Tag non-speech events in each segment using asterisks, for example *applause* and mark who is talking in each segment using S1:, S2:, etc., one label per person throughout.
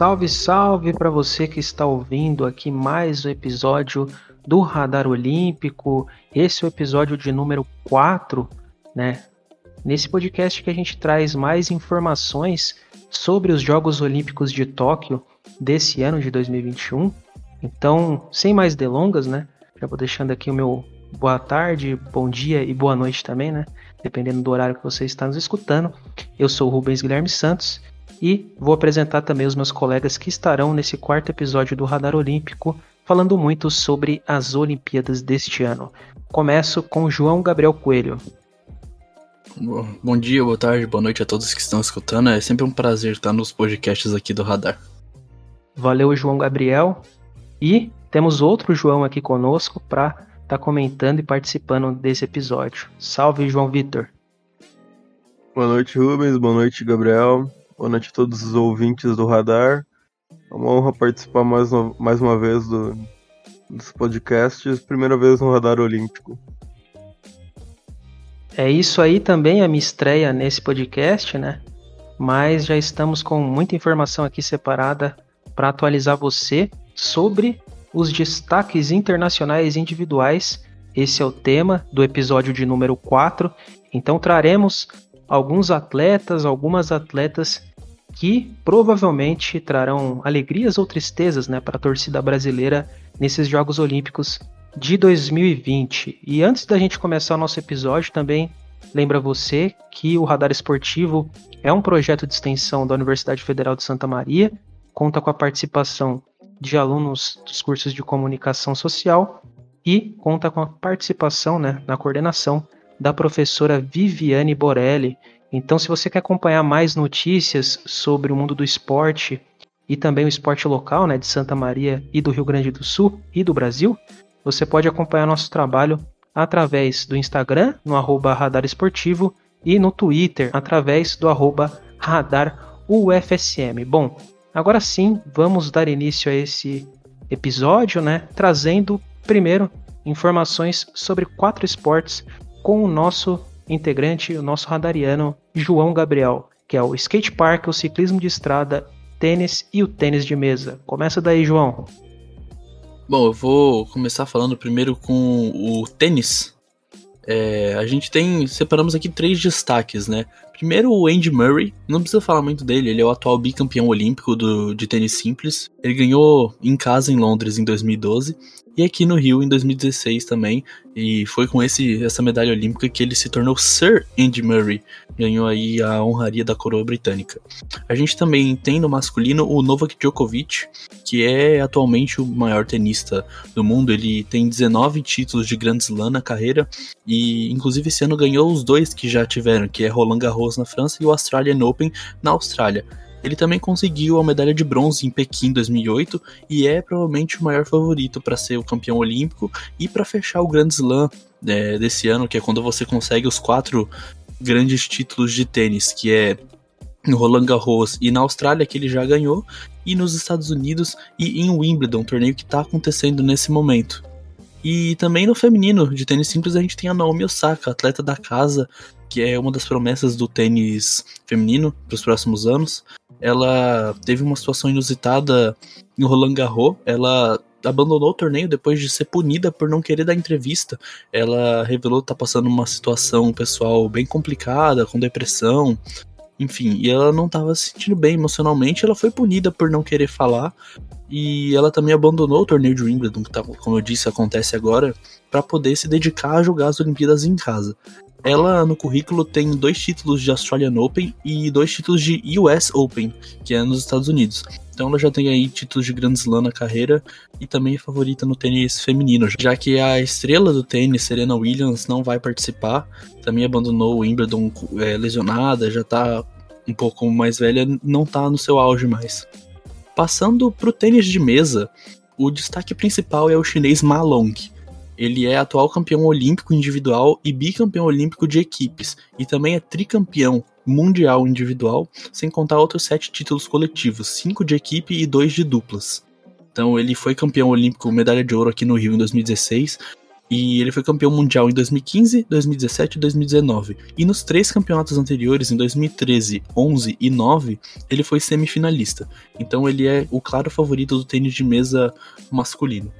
S1: Salve, salve para você que está ouvindo aqui mais um episódio do Radar Olímpico. Esse é o episódio de número 4, né? Nesse podcast que a gente traz mais informações sobre os Jogos Olímpicos de Tóquio desse ano de 2021. Então, sem mais delongas, né? Já vou deixando aqui o meu boa tarde, bom dia e boa noite também, né? Dependendo do horário que você está nos escutando. Eu sou o Rubens Guilherme Santos e vou apresentar também os meus colegas que estarão nesse quarto episódio do Radar Olímpico, falando muito sobre as Olimpíadas deste ano. Começo com João Gabriel Coelho.
S2: Bom dia, boa tarde, boa noite a todos que estão escutando. É sempre um prazer estar nos podcasts aqui do Radar.
S1: Valeu, João Gabriel. E temos outro João aqui conosco para tá comentando e participando desse episódio. Salve, João Vitor.
S3: Boa noite, Rubens. Boa noite, Gabriel. Boa noite a todos os ouvintes do Radar. É uma honra participar mais uma, mais uma vez do, dos podcasts, primeira vez no Radar Olímpico.
S1: É isso aí também, a minha estreia nesse podcast, né? Mas já estamos com muita informação aqui separada para atualizar você sobre os destaques internacionais individuais. Esse é o tema do episódio de número 4. Então traremos alguns atletas, algumas atletas que provavelmente trarão alegrias ou tristezas né, para a torcida brasileira nesses Jogos Olímpicos de 2020. E antes da gente começar o nosso episódio, também lembra você que o Radar Esportivo é um projeto de extensão da Universidade Federal de Santa Maria, conta com a participação de alunos dos cursos de comunicação social e conta com a participação né, na coordenação da professora Viviane Borelli, então, se você quer acompanhar mais notícias sobre o mundo do esporte e também o esporte local, né, de Santa Maria e do Rio Grande do Sul e do Brasil, você pode acompanhar nosso trabalho através do Instagram, no arroba Radar Esportivo, e no Twitter, através do arroba Radar UFSM. Bom, agora sim, vamos dar início a esse episódio, né, trazendo primeiro informações sobre quatro esportes com o nosso integrante, o nosso radariano João Gabriel, que é o skate park, o ciclismo de estrada, tênis e o tênis de mesa. Começa daí, João.
S2: Bom, eu vou começar falando primeiro com o tênis. É, a gente tem. Separamos aqui três destaques, né? Primeiro, o Andy Murray. Não precisa falar muito dele, ele é o atual bicampeão olímpico do, de tênis simples. Ele ganhou em casa em Londres em 2012 e aqui no Rio em 2016 também. E foi com esse, essa medalha olímpica que ele se tornou Sir Andy Murray, ganhou aí a honraria da coroa britânica. A gente também tem no masculino o Novak Djokovic, que é atualmente o maior tenista do mundo. Ele tem 19 títulos de Grand Slam na carreira e inclusive esse ano ganhou os dois que já tiveram, que é Roland Garros na França e o Australian Open na Austrália. Ele também conseguiu a medalha de bronze em Pequim 2008 e é provavelmente o maior favorito para ser o campeão olímpico e para fechar o Grand Slam é, desse ano, que é quando você consegue os quatro grandes títulos de tênis, que é no Roland Garros e na Austrália, que ele já ganhou, e nos Estados Unidos e em Wimbledon, torneio que está acontecendo nesse momento. E também no feminino de tênis simples a gente tem a Naomi Osaka, atleta da casa, que é uma das promessas do tênis feminino para os próximos anos. Ela teve uma situação inusitada em Roland Garros. Ela abandonou o torneio depois de ser punida por não querer dar entrevista. Ela revelou estar tá passando uma situação pessoal bem complicada, com depressão, enfim, e ela não estava se sentindo bem emocionalmente, ela foi punida por não querer falar. E ela também abandonou o torneio de Wimbledon, que tá, como eu disse, acontece agora, para poder se dedicar a jogar as Olimpíadas em casa. Ela no currículo tem dois títulos de Australian Open e dois títulos de US Open, que é nos Estados Unidos. Então ela já tem aí títulos de Grand Slam na carreira e também é favorita no tênis feminino, já que a estrela do tênis, Serena Williams, não vai participar. Também abandonou o Wimbledon é, lesionada, já tá um pouco mais velha, não tá no seu auge mais. Passando pro tênis de mesa, o destaque principal é o chinês Ma Long ele é atual campeão olímpico individual e bicampeão olímpico de equipes, e também é tricampeão mundial individual, sem contar outros sete títulos coletivos, cinco de equipe e dois de duplas. Então ele foi campeão olímpico, medalha de ouro aqui no Rio em 2016, E ele foi campeão mundial em 2015, 2017 e 2019. E nos três campeonatos anteriores, em 2013, 11 e 9, ele foi semifinalista. Então ele é o claro favorito do tênis de mesa masculino.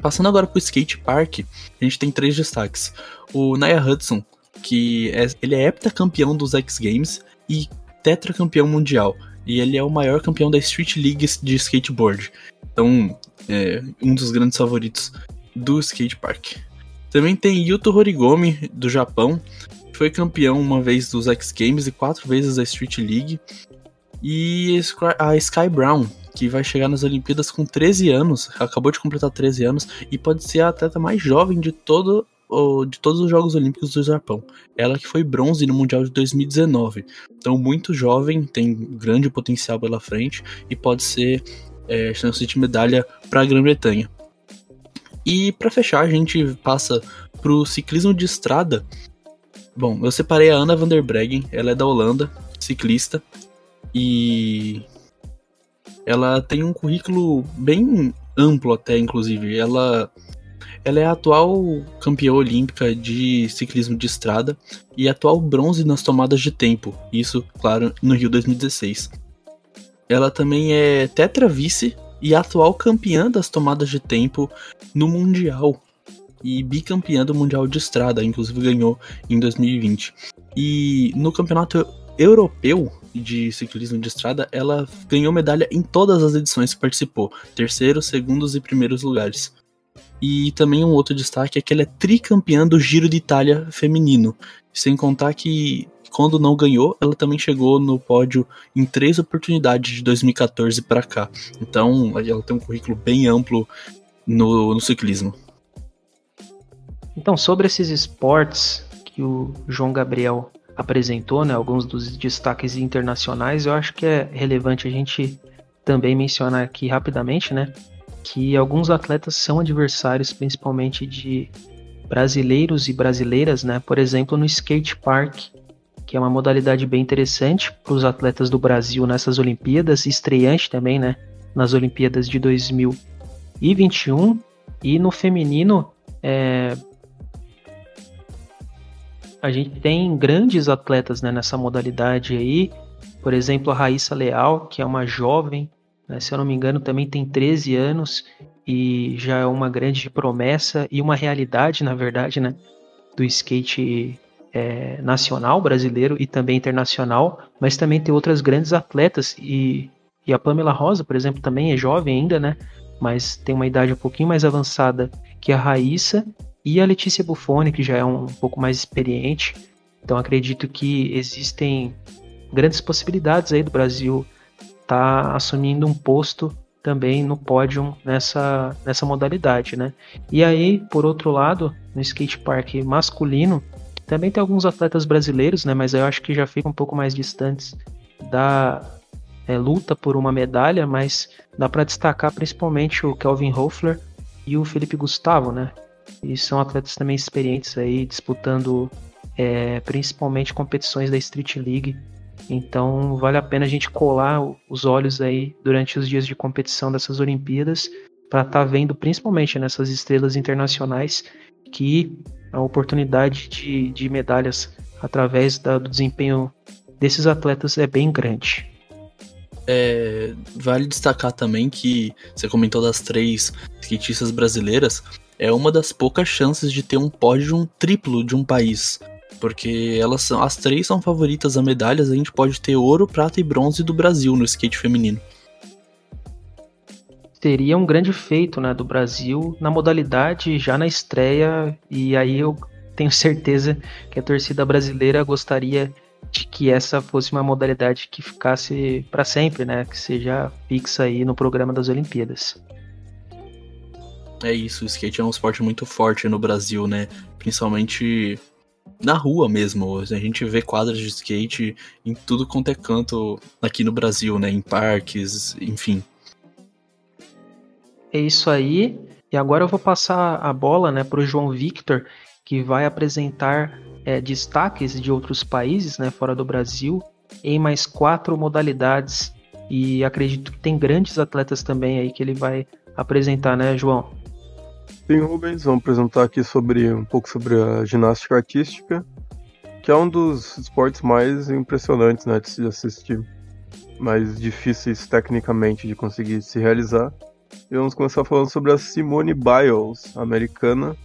S2: Passando agora pro skate park, a gente tem três destaques. O Naya Hudson, que é, ele é heptacampeão dos X Games e tetracampeão mundial. E ele é o maior campeão da Street League de skateboard. Então, é um dos grandes favoritos do skate park. Também tem Yuto Horigomi, do Japão, que foi campeão uma vez dos X Games e quatro vezes da Street League. E a Sky Brown, que vai chegar nas Olimpíadas com 13 anos, acabou de completar 13 anos, e pode ser a atleta mais jovem de todo de todos os Jogos Olímpicos do Japão. Ela que foi bronze no Mundial de 2019. Então, muito jovem, tem grande potencial pela frente e pode ser é, chance de medalha para a Grã-Bretanha. E para fechar, a gente passa pro ciclismo de estrada. Bom, eu separei a Ana van der Breggen, ela é da Holanda, ciclista, e ela tem um currículo bem amplo até, inclusive. Ela, ela é a atual campeã olímpica de ciclismo de estrada e atual bronze nas tomadas de tempo, isso, claro, no Rio 2016. Ela também é tetra vice e atual campeã das tomadas de tempo no Mundial e bicampeã do Mundial de Estrada, inclusive ganhou em 2020. E no Campeonato Europeu de Ciclismo de Estrada, ela ganhou medalha em todas as edições que participou, terceiros, segundos e primeiros lugares. E também um outro destaque é que ela é tricampeã do Giro de Itália feminino, sem contar que quando não ganhou, ela também chegou no pódio em três oportunidades de 2014 para cá. Então, ela tem um currículo bem amplo no, no ciclismo.
S1: Então, sobre esses esportes que o João Gabriel apresentou, né, alguns dos destaques internacionais, eu acho que é relevante a gente também mencionar aqui rapidamente, né, que alguns atletas são adversários, principalmente de brasileiros e brasileiras, né, por exemplo, no skate park, que é uma modalidade bem interessante para os atletas do Brasil nessas Olimpíadas, estreante também, né, nas Olimpíadas de 2021. E no feminino, é, a gente tem grandes atletas né, nessa modalidade aí, por exemplo, a Raíssa Leal, que é uma jovem, né, se eu não me engano, também tem 13 anos e já é uma grande promessa e uma realidade, na verdade, né, do skate é, nacional brasileiro e também internacional, mas também tem outras grandes atletas e, e a Pamela Rosa, por exemplo, também é jovem ainda, né? Mas tem uma idade um pouquinho mais avançada que a Raíssa e a Letícia Buffoni, que já é um pouco mais experiente. Então acredito que existem grandes possibilidades aí do Brasil estar tá assumindo um posto também no pódio nessa, nessa modalidade, né? E aí, por outro lado, no skate park masculino, também tem alguns atletas brasileiros, né? Mas eu acho que já ficam um pouco mais distantes da é, luta por uma medalha, mas dá para destacar principalmente o Kelvin Hoffler e o Felipe Gustavo, né? E são atletas também experientes aí, disputando é, principalmente competições da Street League. Então vale a pena a gente colar os olhos aí durante os dias de competição dessas Olimpíadas para estar tá vendo principalmente nessas estrelas internacionais que a oportunidade de, de medalhas através da, do desempenho desses atletas é bem grande.
S2: É, vale destacar também que você comentou das três skatistas brasileiras, é uma das poucas chances de ter um pódio triplo de um país. Porque elas são, as três são favoritas a medalhas, a gente pode ter ouro, prata e bronze do Brasil no skate feminino
S1: seria um grande feito né, do Brasil na modalidade já na estreia, e aí eu tenho certeza que a torcida brasileira gostaria de que essa fosse uma modalidade que ficasse para sempre, né, que seja fixa aí no programa das Olimpíadas.
S2: É isso, o skate é um esporte muito forte no Brasil, né? Principalmente na rua mesmo. A gente vê quadras de skate em tudo quanto é canto aqui no Brasil, né? Em parques, enfim.
S1: É isso aí. E agora eu vou passar a bola né, para o João Victor, que vai apresentar é, destaques de outros países né, fora do Brasil em mais quatro modalidades. E acredito que tem grandes atletas também aí que ele vai apresentar, né, João?
S3: Sim, Rubens, vamos apresentar aqui sobre um pouco sobre a ginástica artística, que é um dos esportes mais impressionantes né, de se assistir, mais difíceis tecnicamente de conseguir se realizar. E vamos começar falando sobre a Simone Biles, americana,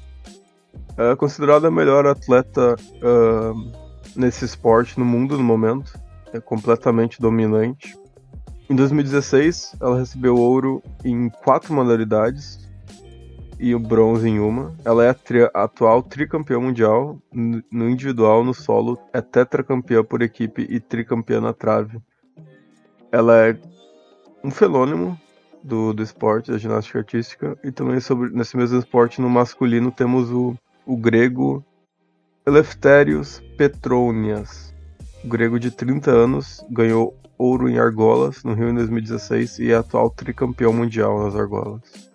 S3: é considerada a melhor atleta uh, nesse esporte no mundo no momento, é completamente dominante. Em 2016, ela recebeu ouro em quatro modalidades, e o bronze em uma. Ela é a, tri atual tricampeã mundial no individual, no solo, é tetracampeã por equipe e tricampeã na trave. Ela é um fenômeno do, do esporte, da ginástica artística, e também sobre nesse mesmo esporte, no masculino, temos o, o grego Eleftherios Petronias. O grego de 30 anos ganhou ouro em argolas no Rio em 2016 e é atual tricampeão mundial nas argolas.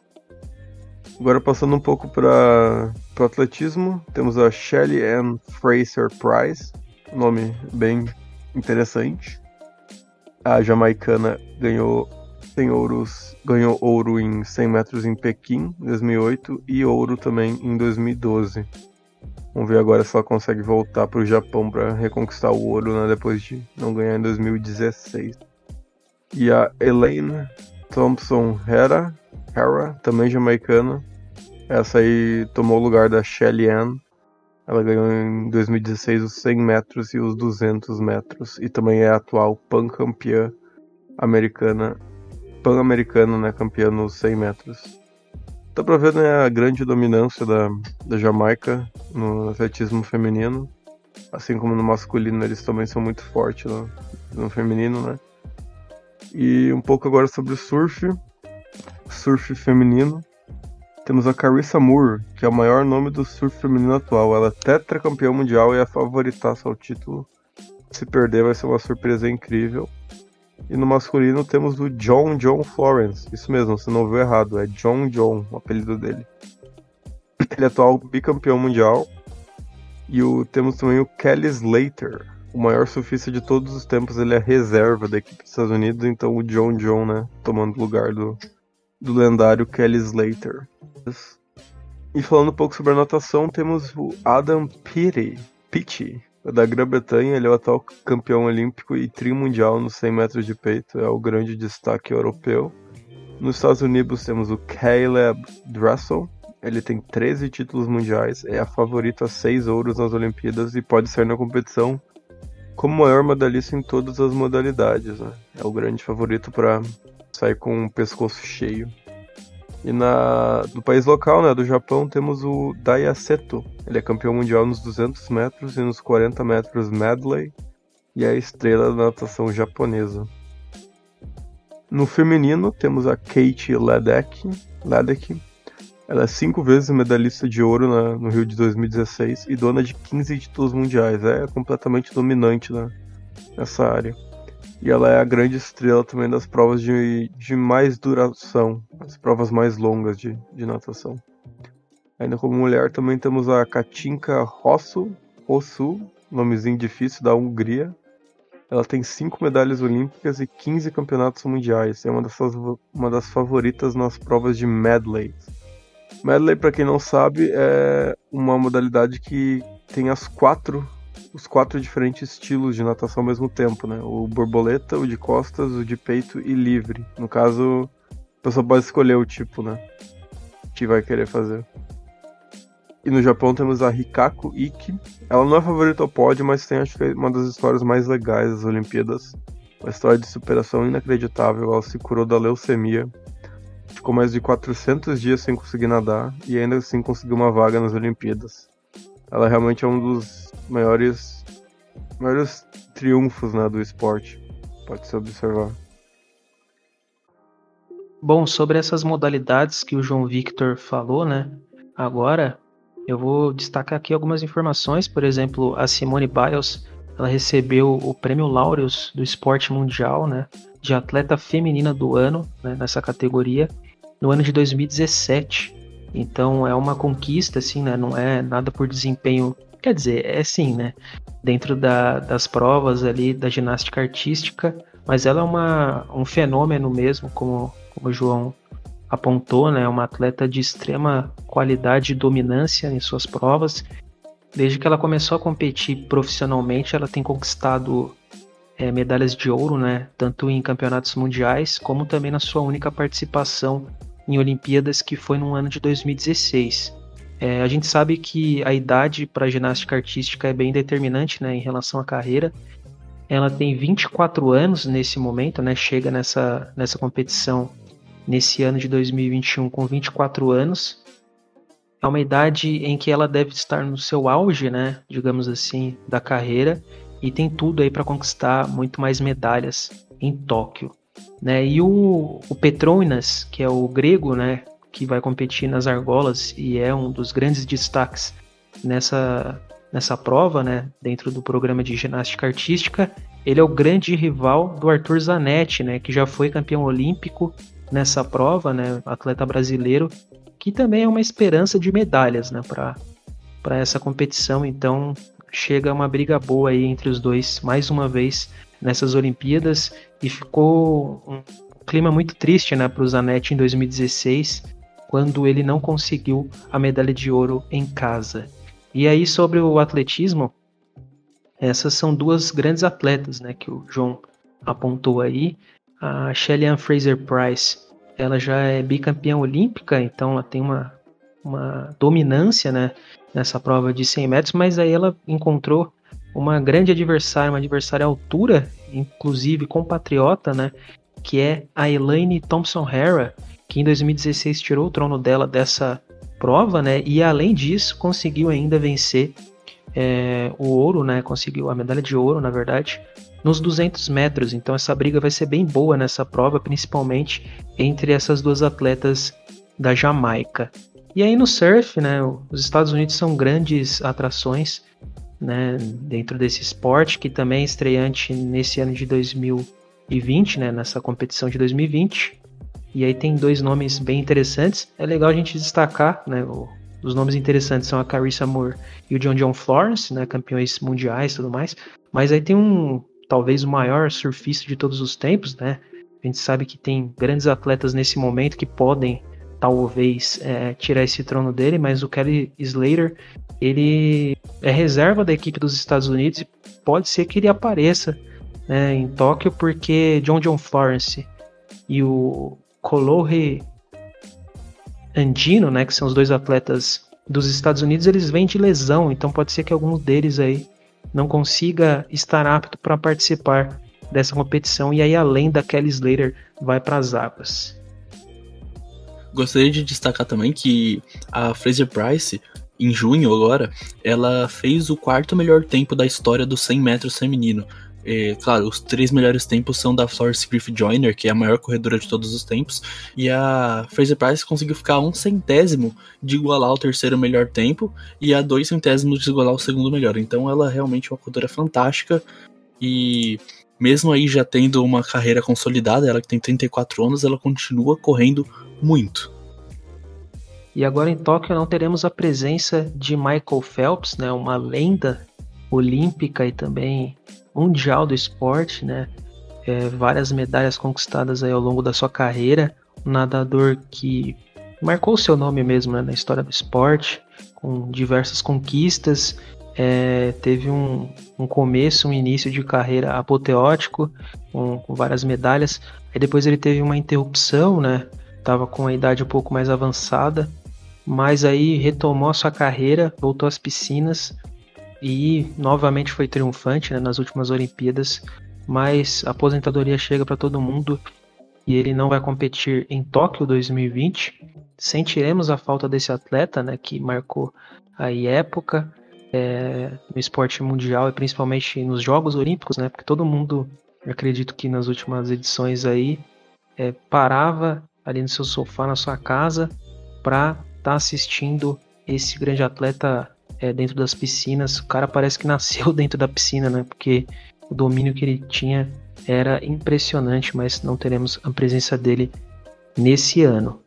S3: Agora passando um pouco para o atletismo, temos a Shelly Ann Fraser Price, nome bem interessante. A jamaicana ganhou tem ouros, ganhou ouro em 100 metros em Pequim, em 2008, e ouro também em 2012. Vamos ver agora se ela consegue voltar para o Japão para reconquistar o ouro né, depois de não ganhar em 2016. E a Elaine Thompson Hera Hera, também jamaicana. Essa aí tomou o lugar da Shelly Ann. Ela ganhou em 2016 os 100 metros e os 200 metros. E também é a atual pan-campeã americana. Pan-americana, né? Campeã nos 100 metros. Dá pra ver né, a grande dominância da, da Jamaica no atletismo feminino. Assim como no masculino, eles também são muito fortes no, no feminino, né? E um pouco agora sobre o surf surf feminino. Temos a Carissa Moore, que é o maior nome do surf feminino atual. Ela é tetracampeã mundial e é a favoritaça ao título. Se perder vai ser uma surpresa incrível. E no masculino temos o John John Florence. Isso mesmo, você não viu errado, é John John, o apelido dele. Ele é atual bicampeão mundial. E o, temos também o Kelly Slater, o maior surfista de todos os tempos. Ele é reserva da equipe dos Estados Unidos, então o John John, né, tomando lugar do, do lendário Kelly Slater. E falando um pouco sobre a natação, temos o Adam Peaty, da Grã-Bretanha, ele é o atual campeão olímpico e trimundial nos 100 metros de peito, é o grande destaque europeu. Nos Estados Unidos temos o Caleb Dressel, ele tem 13 títulos mundiais, é a favorita a 6 ouros nas Olimpíadas e pode ser na competição como maior medalhista em todas as modalidades. Né? É o grande favorito para sai com o pescoço cheio. E na, no país local, né, do Japão, temos o Daiaseto. Ele é campeão mundial nos 200 metros e nos 40 metros medley e é a estrela da natação japonesa. No feminino, temos a Kate Ledeck. Ledeck. Ela é cinco vezes medalhista de ouro na, no Rio de 2016 e dona de 15 títulos mundiais. É completamente dominante né, nessa área. E ela é a grande estrela também das provas de, de mais duração, as provas mais longas de, de natação. Ainda como mulher também temos a Katinka Rosso, Rosso, nomezinho difícil, da Hungria. Ela tem 5 medalhas olímpicas e 15 campeonatos mundiais. É uma, uma das favoritas nas provas de medley. Medley, para quem não sabe, é uma modalidade que tem as quatro os quatro diferentes estilos de natação ao mesmo tempo, né? O borboleta, o de costas, o de peito e livre. No caso, a pessoa pode escolher o tipo, né? Que vai querer fazer. E no Japão temos a Hikako Iki. Ela não é favorita ao pódio, mas tem acho que uma das histórias mais legais das Olimpíadas. Uma história de superação inacreditável. Ela se curou da leucemia. Ficou mais de 400 dias sem conseguir nadar e ainda assim conseguiu uma vaga nas Olimpíadas. Ela realmente é um dos maiores, maiores triunfos né, do esporte. Pode se observar.
S1: Bom, sobre essas modalidades que o João Victor falou, né? Agora eu vou destacar aqui algumas informações. Por exemplo, a Simone Biles ela recebeu o prêmio Laureus do esporte mundial, né? De atleta feminina do ano, né, nessa categoria, no ano de 2017. Então é uma conquista, assim, né? Não é nada por desempenho Quer dizer, é sim, né? Dentro da, das provas ali da ginástica artística, mas ela é uma, um fenômeno mesmo, como, como o João apontou, né, uma atleta de extrema qualidade e dominância em suas provas. Desde que ela começou a competir profissionalmente, ela tem conquistado é, medalhas de ouro, né, tanto em campeonatos mundiais como também na sua única participação em Olimpíadas, que foi no ano de 2016. É, a gente sabe que a idade para ginástica artística é bem determinante né, em relação à carreira. Ela tem 24 anos nesse momento, né, chega nessa, nessa competição nesse ano de 2021 com 24 anos. É uma idade em que ela deve estar no seu auge, né, digamos assim, da carreira e tem tudo aí para conquistar muito mais medalhas em Tóquio. Né? E o, o Petronas, que é o grego, né, que vai competir nas argolas e é um dos grandes destaques nessa, nessa prova, né, dentro do programa de ginástica artística. Ele é o grande rival do Arthur Zanetti, né, que já foi campeão olímpico nessa prova, né, atleta brasileiro, que também é uma esperança de medalhas, né, para essa competição. Então chega uma briga boa aí entre os dois, mais uma vez nessas Olimpíadas e ficou um clima muito triste, né, para o Zanetti em 2016 quando ele não conseguiu a medalha de ouro em casa. E aí sobre o atletismo, essas são duas grandes atletas, né, que o João apontou aí. A Shelly Fraser Price, ela já é bicampeã olímpica, então ela tem uma, uma dominância, né, nessa prova de 100 metros, mas aí ela encontrou uma grande adversária, uma adversária à altura, inclusive compatriota, né, que é a Elaine Thompson-Hara, que em 2016 tirou o trono dela dessa prova, né? E além disso, conseguiu ainda vencer é, o ouro, né? Conseguiu a medalha de ouro, na verdade, nos 200 metros. Então essa briga vai ser bem boa nessa prova, principalmente entre essas duas atletas da Jamaica. E aí no surf, né? Os Estados Unidos são grandes atrações, né? Dentro desse esporte que também é estreante nesse ano de 2020, né? Nessa competição de 2020. E aí tem dois nomes bem interessantes. É legal a gente destacar, né? O, os nomes interessantes são a Carissa Moore e o John John Florence, né? Campeões mundiais e tudo mais. Mas aí tem um, talvez o maior surfista de todos os tempos, né? A gente sabe que tem grandes atletas nesse momento que podem talvez é, tirar esse trono dele, mas o Kelly Slater ele é reserva da equipe dos Estados Unidos e pode ser que ele apareça né, em Tóquio porque John John Florence e o Colohre Andino, né, que são os dois atletas dos Estados Unidos, eles vêm de lesão, então pode ser que algum deles aí não consiga estar apto para participar dessa competição e aí além da Kelly Slater vai para as águas.
S2: Gostaria de destacar também que a Fraser Price em junho agora, ela fez o quarto melhor tempo da história dos 100 metros feminino, é, claro, os três melhores tempos são da Florence Griffith Joyner, que é a maior corredora de todos os tempos, e a Fraser Price conseguiu ficar um centésimo de igualar o terceiro melhor tempo e a dois centésimos de igualar o segundo melhor. Então ela é realmente uma corredora fantástica e mesmo aí já tendo uma carreira consolidada, ela que tem 34 anos, ela continua correndo muito.
S1: E agora em Tóquio não teremos a presença de Michael Phelps, né, uma lenda olímpica e também mundial do esporte, né? É, várias medalhas conquistadas aí ao longo da sua carreira, um nadador que marcou seu nome mesmo né, na história do esporte, com diversas conquistas, é, teve um, um, começo, um início de carreira apoteótico, com, com, várias medalhas, aí depois ele teve uma interrupção, né? Tava com a idade um pouco mais avançada, mas aí retomou a sua carreira, voltou às piscinas, e novamente foi triunfante né, nas últimas Olimpíadas, mas a aposentadoria chega para todo mundo e ele não vai competir em Tóquio 2020. Sentiremos a falta desse atleta, né, que marcou aí época é, no esporte mundial e principalmente nos Jogos Olímpicos, né, porque todo mundo, acredito que nas últimas edições aí, é, parava ali no seu sofá na sua casa para estar tá assistindo esse grande atleta é, dentro das piscinas. O cara parece que *laughs* nasceu dentro da piscina, né? Porque o domínio que ele tinha era impressionante, mas não teremos a presença dele nesse ano.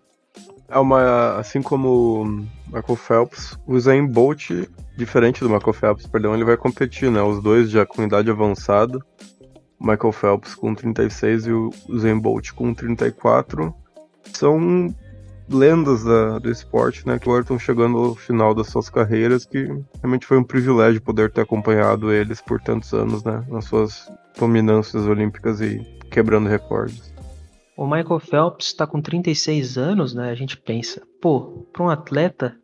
S3: É uma, assim como o Michael Phelps, o Zayn Bolt, diferente do Michael Phelps, perdão, ele vai competir, né? Os dois já com idade avançada. O Michael Phelps com 36 e o Zayn Bolt com 34 são lendas da, do esporte, né, que agora estão chegando ao final das suas carreiras, que realmente foi um privilégio poder ter acompanhado eles por tantos anos, né, nas suas dominâncias olímpicas e quebrando recordes.
S1: O Michael Phelps está com 36 anos, né? A gente pensa, pô, para um atleta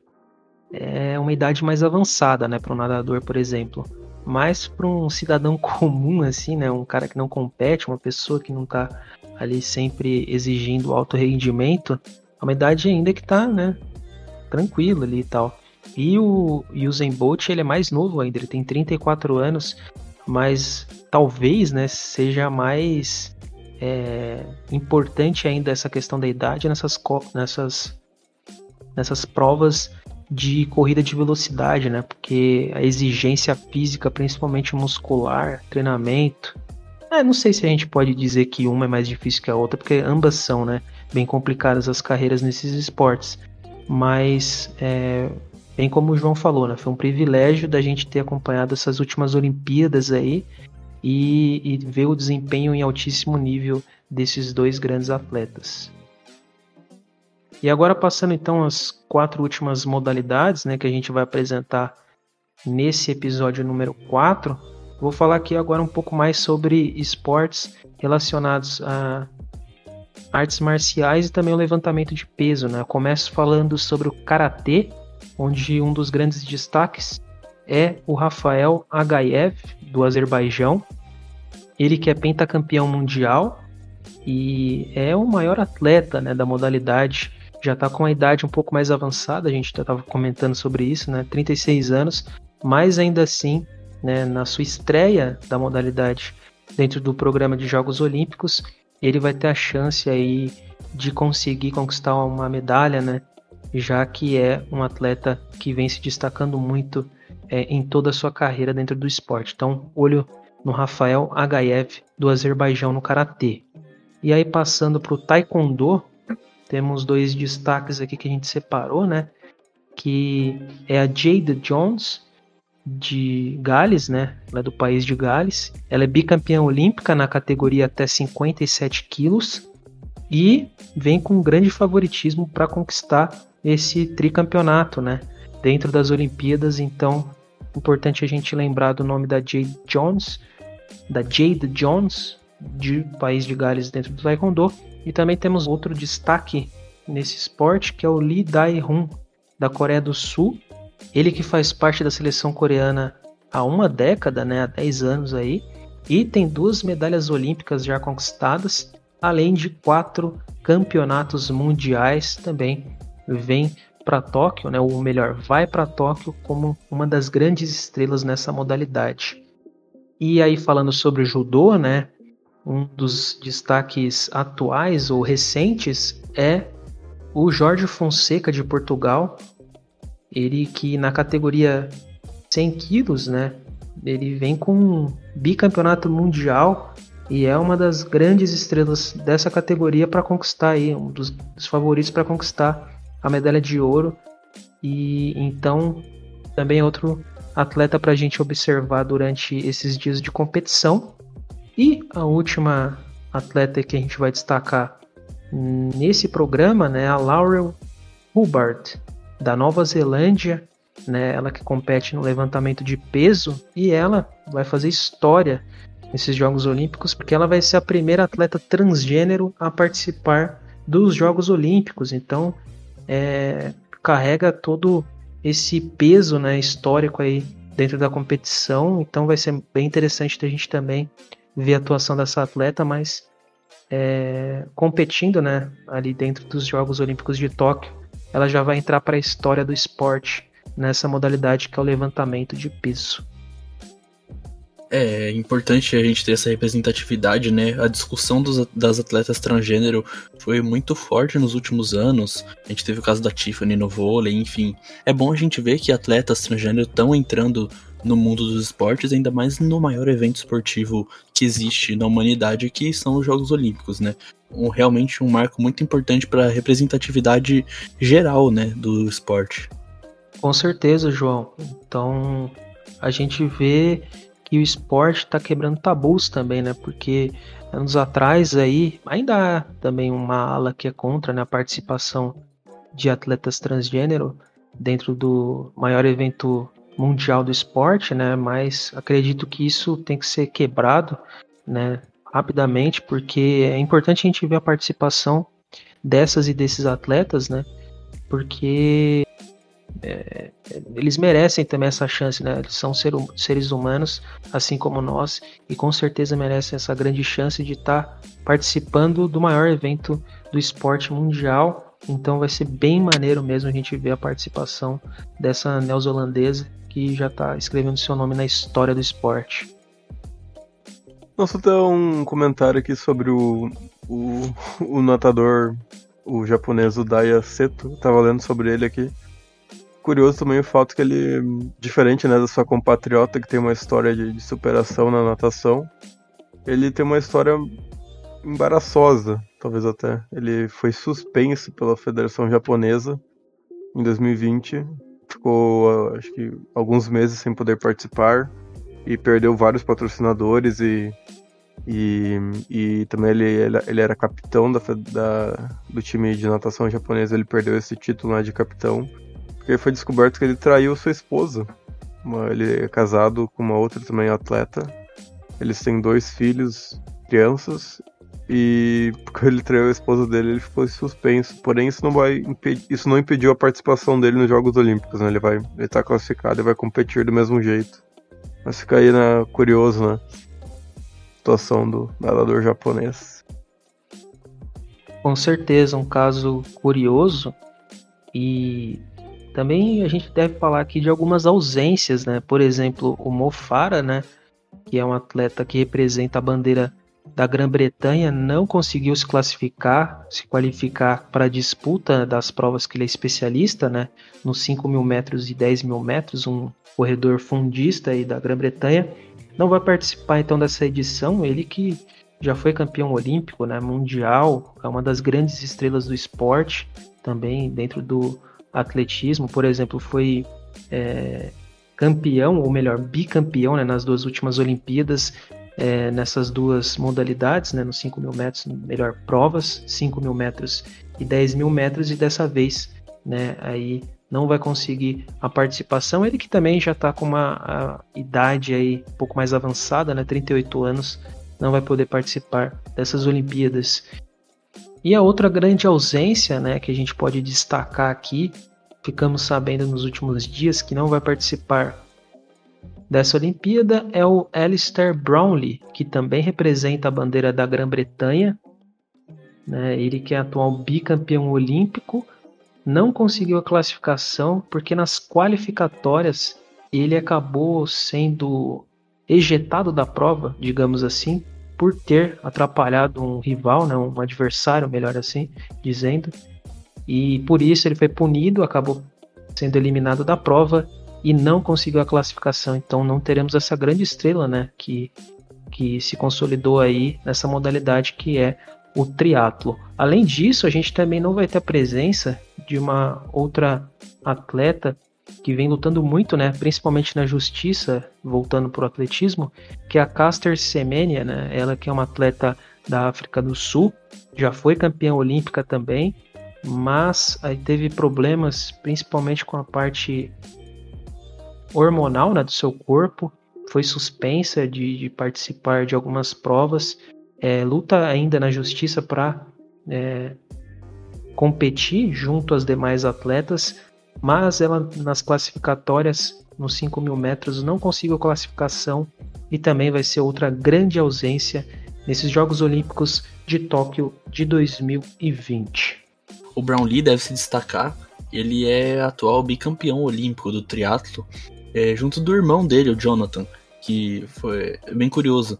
S1: é uma idade mais avançada, né? Para um nadador, por exemplo. Mas para um cidadão *laughs* comum, assim, né? Um cara que não compete, uma pessoa que não está ali sempre exigindo alto rendimento, uma idade ainda que tá, né? Tranquilo ali e tal. E o Usain Bolt, ele é mais novo ainda, ele tem 34 anos, mas talvez, né, seja mais é, importante ainda essa questão da idade nessas, nessas, nessas provas de corrida de velocidade, né? Porque a exigência física, principalmente muscular, treinamento. É, não sei se a gente pode dizer que uma é mais difícil que a outra, porque ambas são, né? Bem complicadas as carreiras nesses esportes. Mas, é, bem como o João falou, né? Foi um privilégio da gente ter acompanhado essas últimas Olimpíadas aí e, e ver o desempenho em altíssimo nível desses dois grandes atletas. E agora passando então as quatro últimas modalidades né, que a gente vai apresentar nesse episódio número 4, vou falar aqui agora um pouco mais sobre esportes relacionados a artes marciais e também o levantamento de peso. Né? Eu começo falando sobre o Karatê, onde um dos grandes destaques é o Rafael Agaev, do Azerbaijão. Ele que é pentacampeão mundial e é o maior atleta né, da modalidade. Já está com uma idade um pouco mais avançada, a gente já estava comentando sobre isso, né? 36 anos, mas ainda assim, né, na sua estreia da modalidade dentro do programa de Jogos Olímpicos, ele vai ter a chance aí de conseguir conquistar uma medalha, né? Já que é um atleta que vem se destacando muito é, em toda a sua carreira dentro do esporte. Então, olho no Rafael Agaev do Azerbaijão no karatê. E aí passando para o taekwondo, temos dois destaques aqui que a gente separou, né? Que é a Jade Jones de Gales, né? Ela é do país de Gales. Ela é bicampeã olímpica na categoria até 57 quilos e vem com grande favoritismo para conquistar esse tricampeonato, né? Dentro das Olimpíadas, então Importante a gente lembrar do nome da Jade Jones, da Jade Jones, de país de Gales dentro do Taekwondo. E também temos outro destaque nesse esporte, que é o Lee Dae-hun, da Coreia do Sul. Ele que faz parte da seleção coreana há uma década, né, há 10 anos aí, e tem duas medalhas olímpicas já conquistadas, além de quatro campeonatos mundiais também. Vem para Tóquio, né, ou melhor, vai para Tóquio como uma das grandes estrelas nessa modalidade. E aí falando sobre o judô, né, um dos destaques atuais ou recentes é o Jorge Fonseca de Portugal, ele que na categoria 100 quilos, né, ele vem com um bicampeonato mundial e é uma das grandes estrelas dessa categoria para conquistar aí, um dos, dos favoritos para conquistar a medalha de ouro. E então também é outro atleta para a gente observar durante esses dias de competição. E a última atleta que a gente vai destacar nesse programa né, a Laurel Hubbard, da Nova Zelândia, né, ela que compete no levantamento de peso e ela vai fazer história nesses Jogos Olímpicos porque ela vai ser a primeira atleta transgênero a participar dos Jogos Olímpicos. Então é, carrega todo esse peso né, histórico aí dentro da competição, então vai ser bem interessante a gente também ver a atuação dessa atleta, mas é, competindo né, ali dentro dos Jogos Olímpicos de Tóquio, ela já vai entrar para a história do esporte nessa modalidade que é o levantamento de peso.
S2: É importante a gente ter essa representatividade, né? A discussão dos, das atletas transgênero foi muito forte nos últimos anos. A gente teve o caso da Tiffany no vôlei, enfim. É bom a gente ver que atletas transgênero estão entrando no mundo dos esportes, ainda mais no maior evento esportivo que existe na humanidade, que são os Jogos Olímpicos, né? Um, realmente um marco muito importante para a representatividade geral, né, do esporte.
S1: Com certeza, João. Então, a gente vê que o esporte está quebrando tabus também, né? Porque anos atrás aí ainda há também uma ala que é contra né, a participação de atletas transgênero dentro do maior evento mundial do esporte, né? Mas acredito que isso tem que ser quebrado, né? Rapidamente, porque é importante a gente ver a participação dessas e desses atletas, né? Porque é, eles merecem também essa chance, né? Eles são ser, seres humanos, assim como nós, e com certeza merecem essa grande chance de estar tá participando do maior evento do esporte mundial. Então vai ser bem maneiro mesmo a gente ver a participação dessa neozelandesa que já está escrevendo seu nome na história do esporte.
S3: Nossa, tem um comentário aqui sobre o, o, o natador, o japonês, o Daya Seto. Tava lendo sobre ele aqui curioso também o fato que ele, diferente né, da sua compatriota, que tem uma história de, de superação na natação, ele tem uma história embaraçosa, talvez até. Ele foi suspenso pela Federação Japonesa em 2020, ficou acho que alguns meses sem poder participar e perdeu vários patrocinadores e e, e também ele, ele, era capitão da, da, do time de natação japonesa, ele perdeu esse título né, de capitão porque foi descoberto que ele traiu sua esposa. Ele é casado com uma outra também atleta. Eles têm dois filhos, crianças, e porque ele traiu a esposa dele, ele ficou suspenso. Porém, isso não vai isso não impediu a participação dele nos Jogos Olímpicos, né? Ele vai, ele tá classificado e vai competir do mesmo jeito. Mas fica aí né, curioso, né? Situação do nadador japonês.
S1: Com certeza, um caso curioso e também a gente deve falar aqui de algumas ausências, né? Por exemplo, o Mofara, né? Que é um atleta que representa a bandeira da Grã-Bretanha, não conseguiu se classificar, se qualificar para a disputa das provas que ele é especialista, né? Nos 5 mil metros e 10 mil metros, um corredor fundista aí da Grã-Bretanha. Não vai participar então dessa edição, ele que já foi campeão olímpico, né, mundial, é uma das grandes estrelas do esporte, também dentro do, atletismo, por exemplo, foi é, campeão, ou melhor, bicampeão né, nas duas últimas Olimpíadas, é, nessas duas modalidades, né, nos 5 mil metros, melhor, provas, 5 mil metros e 10 mil metros, e dessa vez, né, aí não vai conseguir a participação. Ele que também já está com uma idade aí um pouco mais avançada, né, 38 anos, não vai poder participar dessas Olimpíadas. E a outra grande ausência, né, que a gente pode destacar aqui, ficamos sabendo nos últimos dias que não vai participar dessa Olimpíada é o Alistair Brownlee, que também representa a bandeira da Grã-Bretanha. Né, ele que é atual bicampeão olímpico, não conseguiu a classificação porque nas qualificatórias ele acabou sendo ejetado da prova, digamos assim, por ter atrapalhado um rival, né, um adversário, melhor assim dizendo. E por isso ele foi punido, acabou sendo eliminado da prova e não conseguiu a classificação. Então não teremos essa grande estrela, né, que que se consolidou aí nessa modalidade que é o triatlo. Além disso, a gente também não vai ter a presença de uma outra atleta que vem lutando muito, né, principalmente na justiça, voltando para o atletismo, que é a Caster Semenya, né, ela que é uma atleta da África do Sul, já foi campeã olímpica também, mas aí teve problemas principalmente com a parte hormonal né, do seu corpo, foi suspensa de, de participar de algumas provas, é, luta ainda na justiça para é, competir junto às demais atletas, mas ela nas classificatórias nos 5 mil metros não conseguiu classificação e também vai ser outra grande ausência nesses Jogos Olímpicos de Tóquio de 2020.
S2: O Brownlee deve se destacar, ele é atual bicampeão olímpico do triatlo, é, junto do irmão dele, o Jonathan, que foi bem curioso.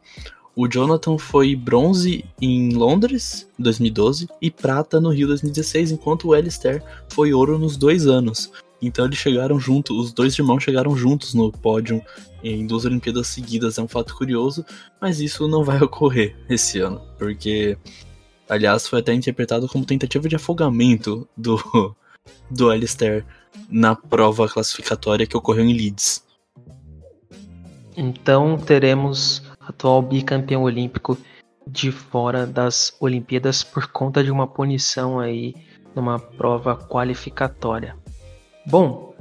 S2: O Jonathan foi bronze em Londres, 2012, e prata no Rio 2016, enquanto o Alistair foi ouro nos dois anos. Então eles chegaram juntos, os dois irmãos chegaram juntos no pódio em duas Olimpíadas seguidas, é um fato curioso, mas isso não vai *laughs* ocorrer esse ano, porque, aliás, foi até interpretado como tentativa de afogamento do, *laughs* do Alistair na prova classificatória que ocorreu em Leeds.
S1: Então teremos atual bicampeão olímpico de fora das Olimpíadas por conta de uma punição aí numa prova qualificatória. Bom,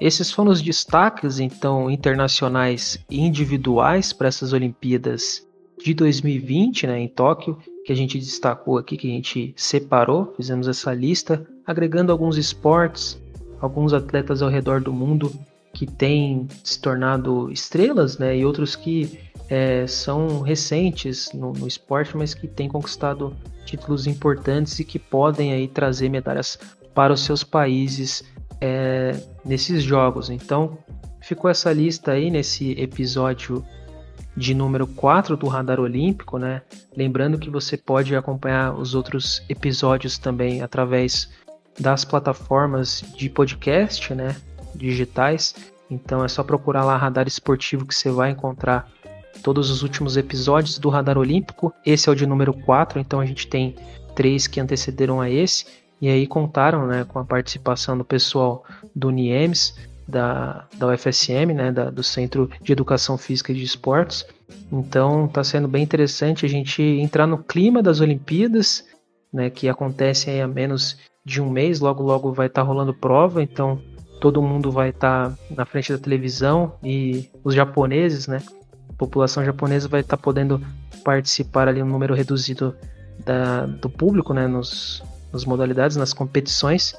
S1: esses foram os destaques então internacionais e individuais para essas Olimpíadas de 2020, né, em Tóquio, que a gente destacou aqui, que a gente separou, fizemos essa lista, agregando alguns esportes, alguns atletas ao redor do mundo que têm se tornado estrelas, né, e outros que é, são recentes no, no, esporte, mas que têm conquistado títulos importantes e que podem aí trazer medalhas para os seus países é, nesses jogos. Então, ficou essa lista aí nesse episódio de número 4 do Radar Olímpico, né? Lembrando que você pode acompanhar os outros episódios também através das plataformas de podcast, né? Digitais. Então é só procurar lá Radar Esportivo que você vai encontrar todos os últimos episódios do Radar Olímpico. Esse é o de número 4, então a gente tem três que antecederam a esse. E aí contaram né, com a participação do pessoal do NIEMS, da, da UFSM, né, da, do Centro de Educação Física e de Esportes. Então está sendo bem interessante a gente entrar no clima das Olimpíadas, né, que acontecem há menos de um mês, logo logo vai estar tá rolando prova, então todo mundo vai estar tá na frente da televisão e os japoneses, né, a população japonesa vai estar tá podendo participar ali um número reduzido da, do público, né, nos, nas modalidades, nas competições.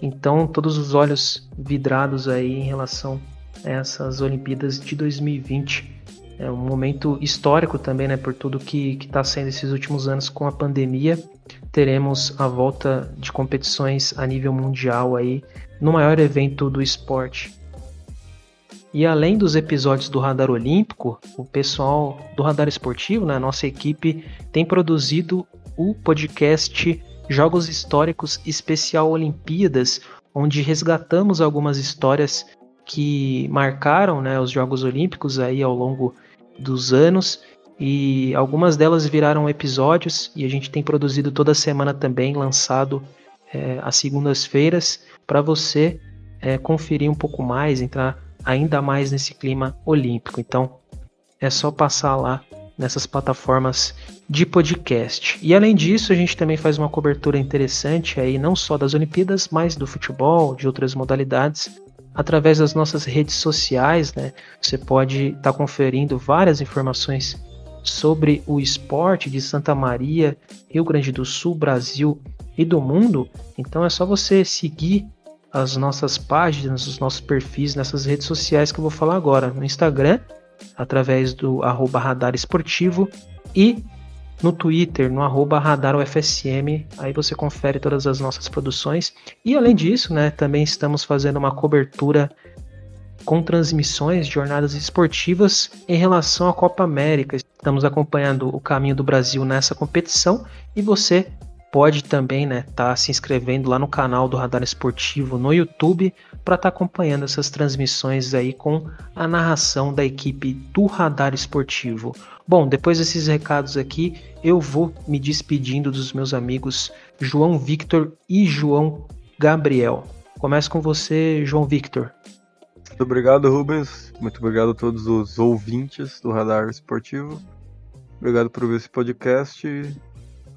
S1: Então, todos os olhos vidrados aí em relação a essas Olimpíadas de 2020. É um momento histórico também, né, por tudo que está sendo esses últimos anos com a pandemia. Teremos a volta de competições a nível mundial aí no maior evento do esporte e além dos episódios do Radar Olímpico, o pessoal do Radar Esportivo, né, nossa equipe, tem produzido o podcast Jogos Históricos Especial Olimpíadas, onde resgatamos algumas histórias que marcaram né, os Jogos Olímpicos aí ao longo dos anos e algumas delas viraram episódios e a gente tem produzido toda semana também, lançado é, às segundas-feiras, para você é, conferir um pouco mais, entrar ainda mais nesse clima olímpico. Então é só passar lá nessas plataformas de podcast. E além disso, a gente também faz uma cobertura interessante aí não só das Olimpíadas, mas do futebol, de outras modalidades, através das nossas redes sociais, né? Você pode estar tá conferindo várias informações sobre o esporte de Santa Maria, Rio Grande do Sul, Brasil e do mundo. Então é só você seguir as nossas páginas, os nossos perfis nessas redes sociais que eu vou falar agora. No Instagram, através do arroba radar esportivo e no Twitter, no arroba radarufsm, aí você confere todas as nossas produções. E além disso, né, também estamos fazendo uma cobertura com transmissões de jornadas esportivas em relação à Copa América. Estamos acompanhando o caminho do Brasil nessa competição e você pode também né, tá se inscrevendo lá no canal do Radar Esportivo no YouTube para estar tá acompanhando essas transmissões aí com a narração da equipe do Radar Esportivo. Bom, depois desses recados aqui, eu vou me despedindo dos meus amigos João Victor e João Gabriel. Começo com você, João Victor.
S3: Muito obrigado, Rubens. Muito obrigado a todos os ouvintes do Radar Esportivo. Obrigado por ver esse podcast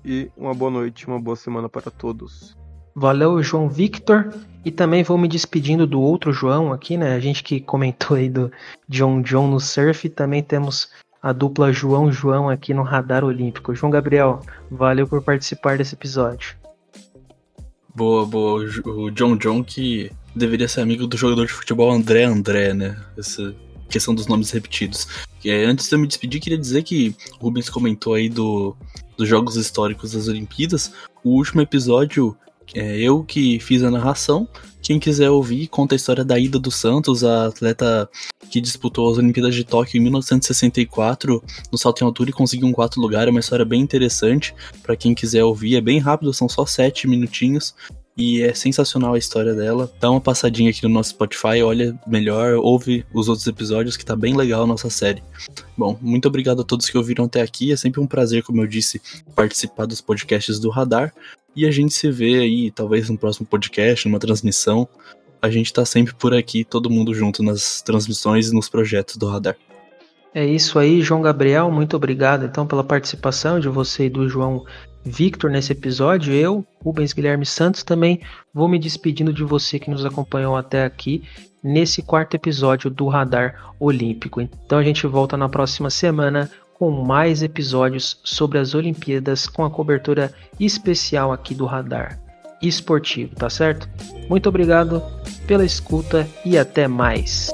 S3: e uma boa noite, uma boa semana para todos.
S1: Valeu, João Victor. E também vou me despedindo do outro João aqui, né? A gente que comentou aí do John John no surf. Também temos a dupla João João aqui no Radar Olímpico. João Gabriel, valeu por participar desse episódio.
S2: Boa, boa. O John John que deveria ser amigo do jogador de futebol André André, né? Essa questão dos nomes repetidos. E, antes de eu me despedir, queria dizer que o Rubens comentou aí do dos Jogos Históricos das Olimpíadas. O último episódio é eu que fiz a narração. Quem quiser ouvir, conta a história da Ida dos Santos, a atleta que disputou as Olimpíadas de Tóquio em 1964 no salto em altura e conseguiu um quarto lugar. É uma história bem interessante para quem quiser ouvir. É bem rápido, são só sete minutinhos e é sensacional a história dela. Dá uma passadinha aqui no nosso Spotify, olha melhor, ouve os outros episódios que tá bem legal a nossa série. Bom, muito obrigado a todos que ouviram até aqui. É sempre um prazer, como eu disse, participar dos podcasts do Radar. E a gente se vê aí, talvez no próximo podcast, numa transmissão. A gente tá sempre por aqui, todo mundo junto nas transmissões e nos projetos do Radar.
S1: É isso aí, João Gabriel. Muito obrigado então pela participação de você e do João Victor nesse episódio. Eu, Rubens Guilherme Santos, também vou me despedindo de você que nos acompanhou até aqui nesse quarto episódio do Radar Olímpico. Então a gente volta na próxima semana com mais episódios sobre as Olimpíadas com a cobertura especial aqui do Radar Esportivo, tá certo? Muito obrigado pela escuta e até mais.